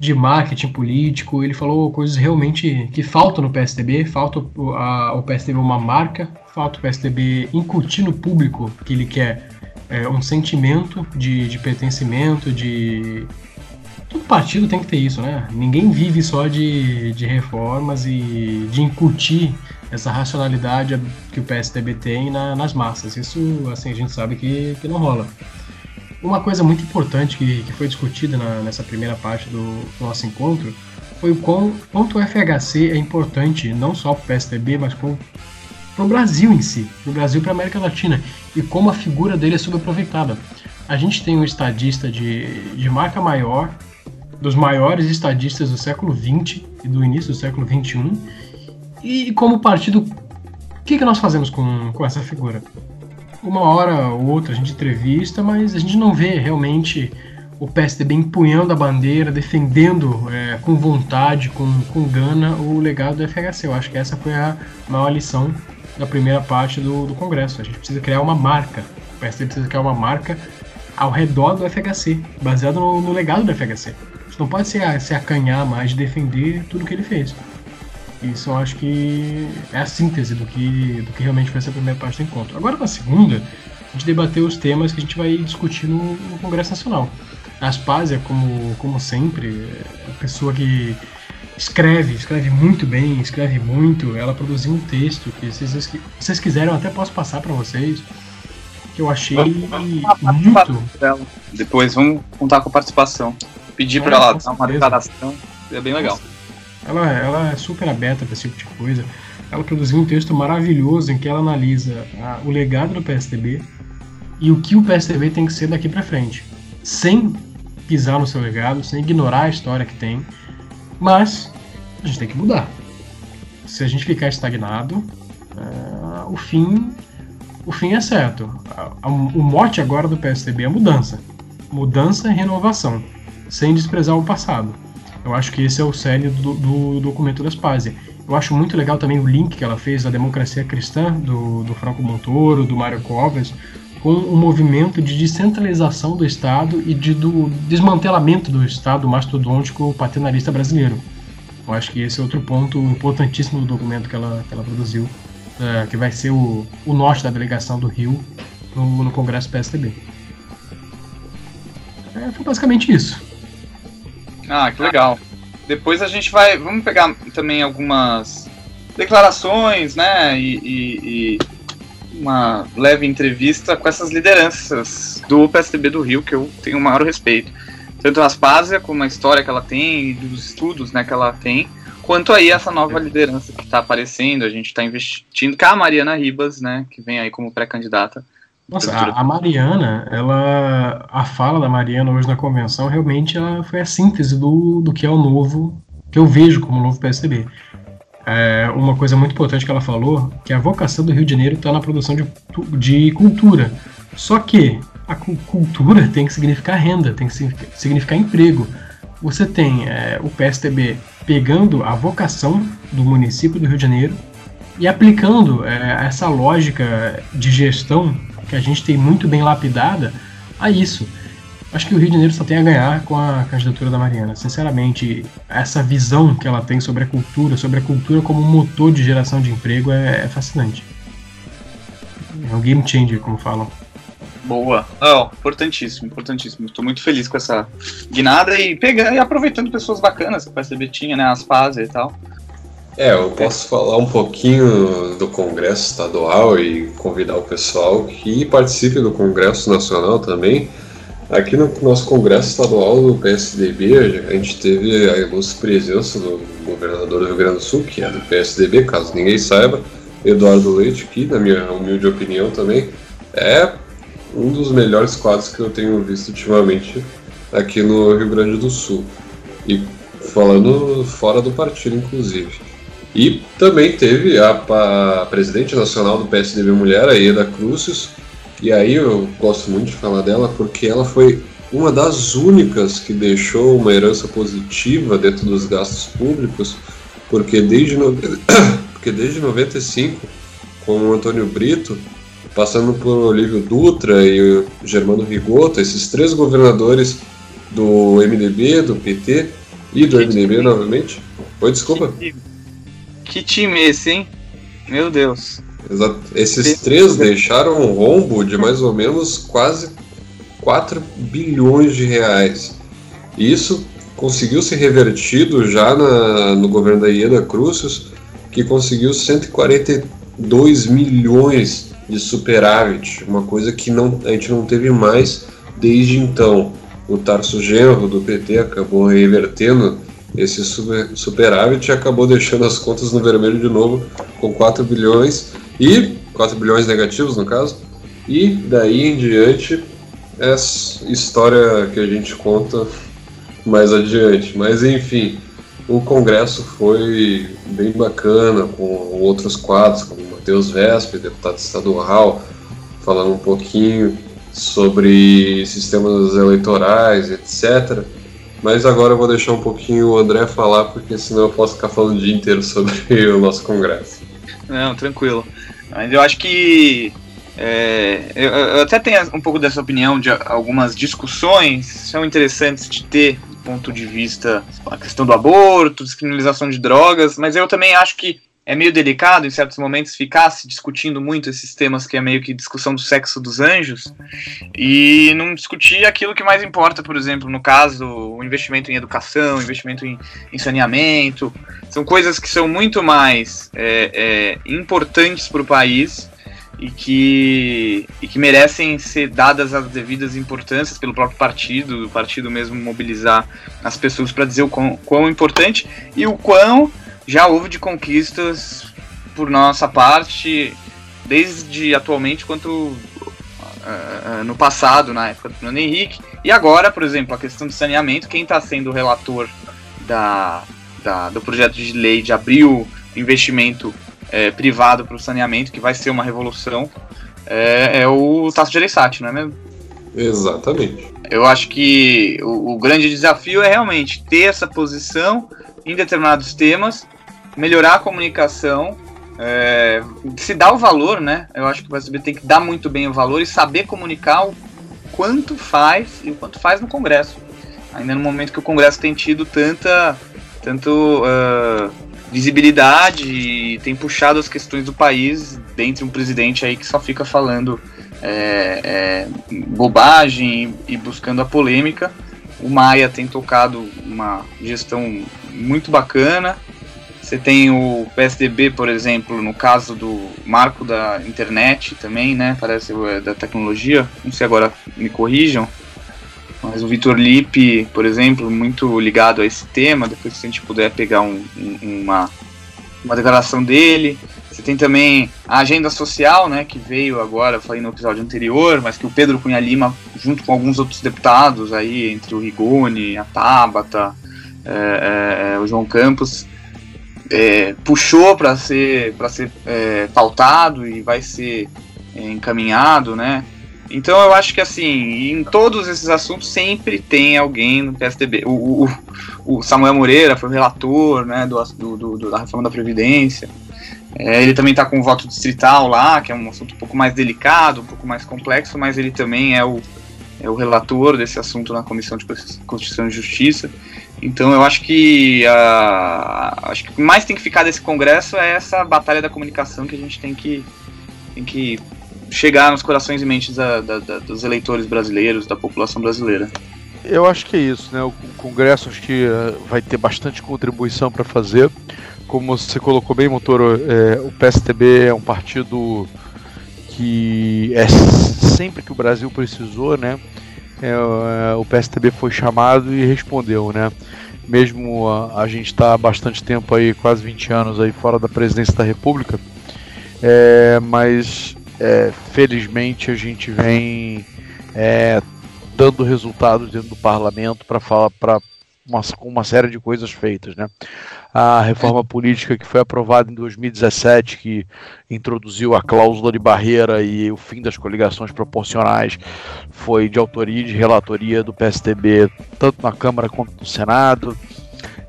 de marketing político, ele falou coisas realmente que faltam no PSDB, falta o, PSDB uma marca, falta o PSDB incutir no público que ele quer é, um sentimento de, de pertencimento, de todo partido tem que ter isso, né? Ninguém vive só de, de reformas e de incutir essa racionalidade que o PSDB tem na, nas massas. Isso, assim, a gente sabe que, que não rola. Uma coisa muito importante que, que foi discutida na, nessa primeira parte do, do, nosso encontro foi o quão, quanto o FHC é importante, não só para o PSDB, mas para o Brasil em si, para o Brasil para a América Latina, e como a figura dele é subaproveitada. A gente tem um estadista de, de marca maior, dos maiores estadistas do século XX e do início do século XXI, e como partido, o que, que nós fazemos com, com essa figura? Uma hora ou outra a gente entrevista, mas a gente não vê realmente o PSDB empunhando a bandeira, defendendo é, com vontade, com, com gana, o legado do FHC. Eu acho que essa foi a maior lição da primeira parte do, do Congresso. A gente precisa criar uma marca. O PSDB precisa criar uma marca ao redor do FHC, baseado no, no legado do FHC. Gente não pode se, se acanhar mais de defender tudo que ele fez. Isso eu acho que é a síntese do que, do que realmente foi essa primeira parte do encontro. Agora, na segunda, a gente debateu os temas que a gente vai discutir no, no Congresso Nacional. A Aspásia, como, como sempre, é a pessoa que escreve, escreve muito bem, escreve muito. Ela produziu um texto que, se vocês, se vocês quiserem, eu até posso passar para vocês. Que eu achei muito. Depois vamos contar com a participação. Pedir é, para ela dar uma declaração. É bem legal. Ela, ela é super aberta para esse tipo de coisa. Ela produziu um texto maravilhoso em que ela analisa a, o legado do PSDB e o que o PSDB tem que ser daqui para frente, sem pisar no seu legado, sem ignorar a história que tem, mas a gente tem que mudar. Se a gente ficar estagnado, é, o fim o fim é certo. O mote agora do PSDB é mudança. Mudança e renovação, sem desprezar o passado. Eu acho que esse é o cerne do, do documento da Spazia. Eu acho muito legal também o link que ela fez da democracia cristã, do, do Franco Montoro, do Mário Covas, com o movimento de descentralização do Estado e de, do desmantelamento do Estado mastodôntico paternalista brasileiro. Eu acho que esse é outro ponto importantíssimo do documento que ela, que ela produziu, é, que vai ser o, o norte da delegação do Rio no, no Congresso PSDB. É, foi basicamente isso. Ah, que legal. Depois a gente vai. Vamos pegar também algumas declarações, né? E, e, e, uma leve entrevista com essas lideranças do PSDB do Rio, que eu tenho o maior respeito. Tanto a Aspásia, como a história que ela tem, dos estudos né, que ela tem, quanto aí essa nova liderança que está aparecendo. A gente está investindo com a Mariana Ribas, né? Que vem aí como pré-candidata nossa, a, a, Mariana, ela. A fala da Mariana hoje na convenção realmente ela foi a síntese do, do que é o novo, que eu vejo como novo PSDB. É, uma coisa muito importante que ela falou, que a vocação do Rio de Janeiro está na produção de, de cultura. Só que a cultura tem que significar renda, tem que significar emprego. Você tem é, o PSDB pegando a vocação do município do Rio de Janeiro e aplicando é, essa lógica de gestão que a gente tem muito bem lapidada a isso. Acho que o Rio de Janeiro só tem a ganhar com a candidatura da Mariana. Sinceramente, essa visão que ela tem sobre a cultura, sobre a cultura como motor de geração de emprego é, é fascinante. É um game changer, como falam. Boa. Não, importantíssimo, importantíssimo. Estou muito feliz com essa guinada e pegando e aproveitando pessoas bacanas que o PSDB tinha, né? As fases e tal. É, eu posso falar um pouquinho do Congresso Estadual e convidar o pessoal que participe do Congresso Nacional também. Aqui no nosso Congresso Estadual do PSDB, a gente teve a ilustre presença do governador do Rio Grande do Sul, que é do PSDB, caso ninguém saiba, Eduardo Leite, que, na minha humilde opinião também, é um dos melhores quadros que eu tenho visto ultimamente aqui no Rio Grande do Sul. E falando fora do partido, inclusive. E também teve a, a presidente nacional do PSDB Mulher, a Ieda Crucis, e aí eu gosto muito de falar dela porque ela foi uma das únicas que deixou uma herança positiva dentro dos gastos públicos, porque desde, no... *coughs* porque desde 95, com o Antônio Brito, passando por Olívio Dutra e o Germano Rigoto, esses três governadores do MDB, do PT e do MDB novamente. Oi, desculpa. Que, time esse, hein? Meu Deus. Exato. Esses três deixaram um rombo de mais ou menos quase 4 bilhões de reais. E isso conseguiu ser revertido já na, no governo da Ieda Crucis, que conseguiu 142 milhões de superávit, uma coisa que não, a gente não teve mais desde então. O Tarso Genro do PT acabou revertendo esse super, superávit acabou deixando as contas no vermelho de novo com 4 bilhões e 4 bilhões negativos no caso. E daí em diante essa história que a gente conta mais adiante. Mas enfim, o congresso foi bem bacana com outros quadros, como Matheus Vespe, deputado estadual, falando um pouquinho sobre sistemas eleitorais, etc. Mas agora eu vou deixar um pouquinho o André falar, porque senão eu posso ficar falando o dia inteiro sobre *laughs* o nosso congresso. Não, tranquilo. Mas eu acho que. É, eu, eu, até tenho um pouco dessa opinião de algumas discussões são interessantes de ter do ponto de vista a questão do aborto, descriminalização de drogas, mas eu também acho que é meio delicado em certos momentos ficar se discutindo muito esses temas que é meio que discussão do sexo dos anjos e não discutir aquilo que mais importa, por exemplo, no caso, o investimento em educação, investimento em, em saneamento, são coisas que são muito mais é, é, importantes para o país e que, e que merecem ser dadas as devidas importâncias pelo próprio partido, o partido mesmo mobilizar as pessoas para dizer o quão, quão importante e o quão já houve de conquistas por nossa parte, desde atualmente quanto uh, no passado, na época do Fernando Henrique. E agora, por exemplo, a questão do saneamento, quem está sendo o relator da, da, do projeto de lei de abrir o investimento é, privado para o saneamento, que vai ser uma revolução, é, é o Tasso Gereissati, não é mesmo? Exatamente. Eu acho que o, o grande desafio é realmente ter essa posição em determinados temas melhorar a comunicação, é, se dar o valor, né? Eu acho que o PSDB tem que dar muito bem o valor e saber comunicar o quanto faz e o quanto faz no Congresso. Ainda no momento que o Congresso tem tido tanta tanto uh, visibilidade e tem puxado as questões do país dentre um presidente aí que só fica falando é, é, bobagem e buscando a polêmica. O Maia tem tocado uma gestão muito bacana, você tem o PSDB, por exemplo, no caso do marco da internet também, né? Parece é, da tecnologia. Não sei agora, me corrijam. Mas o Vitor Lipe, por exemplo, muito ligado a esse tema. Depois, se a gente puder pegar um, um, uma, uma declaração dele. Você tem também a agenda social, né? Que veio agora, eu falei no episódio anterior, mas que o Pedro Cunha Lima, junto com alguns outros deputados aí, entre o Rigoni, a Tabata, é, é, o João Campos, é, puxou para ser para ser é, pautado e vai ser é, encaminhado, né? Então eu acho que assim, em todos esses assuntos sempre tem alguém no PSDB. O, o, o Samuel Moreira foi o relator, né, do, do, do da reforma da previdência. É, ele também está com o voto distrital lá, que é um assunto um pouco mais delicado, um pouco mais complexo, mas ele também é o, é o relator desse assunto na Comissão de Constituição e Justiça. Então eu acho que uh, acho que o que mais tem que ficar desse congresso é essa batalha da comunicação que a gente tem que, tem que chegar nos corações e mentes da, da, da, dos eleitores brasileiros, da população brasileira. Eu acho que é isso, né? O Congresso acho que eh, vai ter bastante contribuição para fazer. Como você colocou bem, Montoro, é, o PSTB é um partido que é sempre que o Brasil precisou, né? É, o PSTB foi chamado e respondeu, né? Mesmo a, a gente está há bastante tempo aí, quase 20 anos aí fora da presidência da República, é, mas é, felizmente a gente vem é, dando resultados dentro do parlamento para falar para uma, uma série de coisas feitas, né? A reforma política que foi aprovada em 2017, que introduziu a cláusula de barreira e o fim das coligações proporcionais, foi de autoria e de relatoria do PSDB, tanto na Câmara quanto no Senado.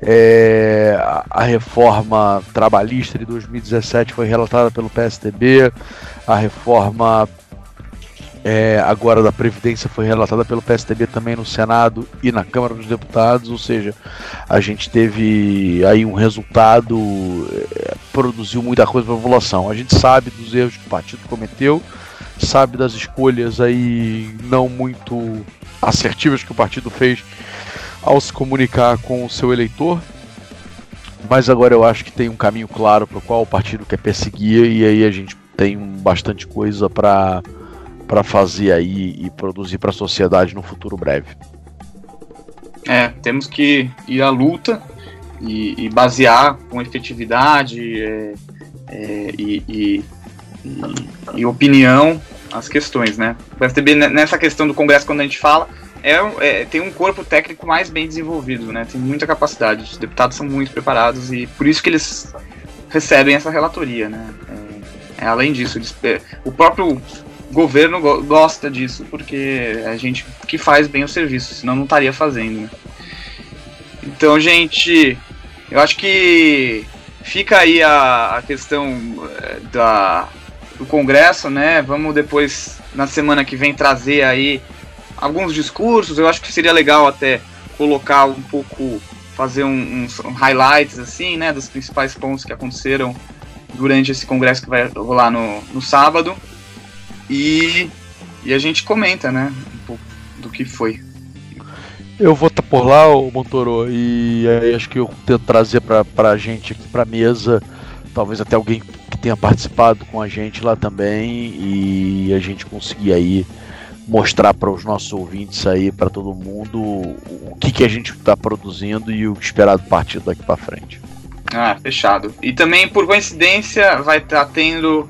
É, a reforma trabalhista de 2017 foi relatada pelo PSDB, a reforma é, agora da Previdência foi relatada pelo PSDB também no Senado e na Câmara dos Deputados, ou seja, a gente teve aí um resultado, é, produziu muita coisa para a população. A gente sabe dos erros que o partido cometeu, sabe das escolhas aí não muito assertivas que o partido fez ao se comunicar com o seu eleitor, mas agora eu acho que tem um caminho claro para o qual o partido quer perseguir e aí a gente tem bastante coisa para para fazer aí e produzir para a sociedade no futuro breve. É, temos que ir à luta e, e basear com efetividade é, é, e, e, e, opinião as questões, né? O PSDB, nessa questão do Congresso, quando a gente fala, é, é, tem um corpo técnico mais bem desenvolvido, né? Tem muita capacidade, os deputados são muito preparados e por isso que eles recebem essa relatoria, né? É, é além disso, eles, é, o próprio governo gosta disso, porque é a gente que faz bem o serviço, senão não estaria fazendo. Né? Então, gente, eu acho que fica aí a, a questão eh, da, do Congresso, né? Vamos depois, na semana que vem, trazer aí alguns discursos. Eu acho que seria legal até colocar um pouco, fazer um, uns highlights, assim, né? Dos principais pontos que aconteceram durante esse Congresso que vai rolar no, no sábado. E, e a gente comenta, né? Um pouco do que foi. Eu vou estar tá por lá, o Montoro, e aí acho que eu tento trazer pra, pra gente aqui pra mesa, talvez até alguém que tenha participado com a gente lá também, e a gente conseguir aí mostrar para os nossos ouvintes aí, para todo mundo, o que, que a gente está produzindo e o esperado partido daqui para frente. Ah, fechado. E também, por coincidência, vai estar tá tendo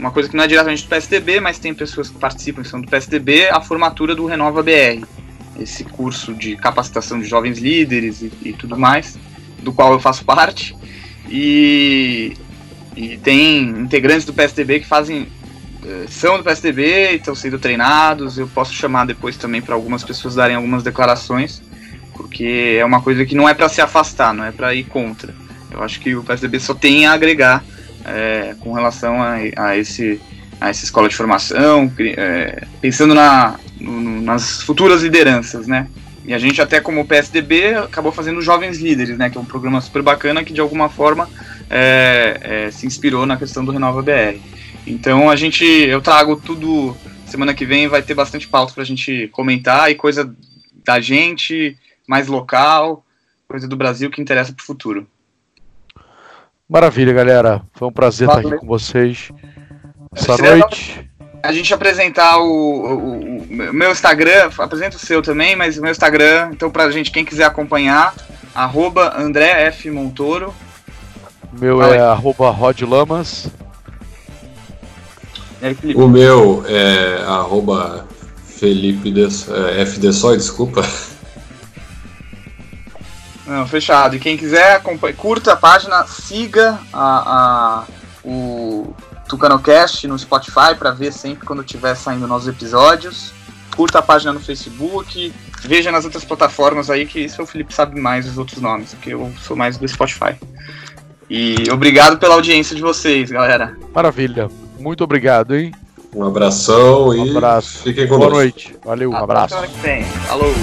uma coisa que não é diretamente do PSDB, mas tem pessoas que participam que são do PSDB, a formatura do Renova BR, esse curso de capacitação de jovens líderes e, e tudo mais, do qual eu faço parte. E, e tem integrantes do PSDB que fazem eh, são do PSDB estão sendo treinados. Eu posso chamar depois também para algumas pessoas darem algumas declarações, porque é uma coisa que não é para se afastar, não é para ir contra. Eu acho que o PSDB só tem a agregar é, com relação a, a, esse, a essa escola de formação, é, pensando na, no, nas futuras lideranças, né? E a gente até como PSDB acabou fazendo Jovens Líderes, né? Que é um programa super bacana que de alguma forma é, é se inspirou na questão do Renova BR. Então a gente, eu trago tudo. Semana que vem vai ter bastante pauta para a gente comentar e coisa da gente, mais local, coisa do Brasil que interessa para o futuro. Maravilha, galera. Foi um prazer Valeu. estar aqui com vocês essa noite. A gente apresentar o, o, o, meu Instagram, apresenta o seu também, mas o meu Instagram, então pra gente, quem quiser acompanhar, arroba André F. Montoro. meu é arroba Rod Lamas. o meu é arroba Felipe de, é, F. De desculpa. Não, fechado. E quem quiser, curta a página, siga a, a, o TucanoCast no Spotify para ver sempre quando estiver saindo novos episódios. Curta a página no Facebook, veja nas outras plataformas aí, que isso o Felipe sabe mais os outros nomes, porque eu sou mais do Spotify. E obrigado pela audiência de vocês, galera. Maravilha. Muito obrigado, hein? Um abração um e abraço. fiquem com Boa noite. Valeu, um abraço. Falou.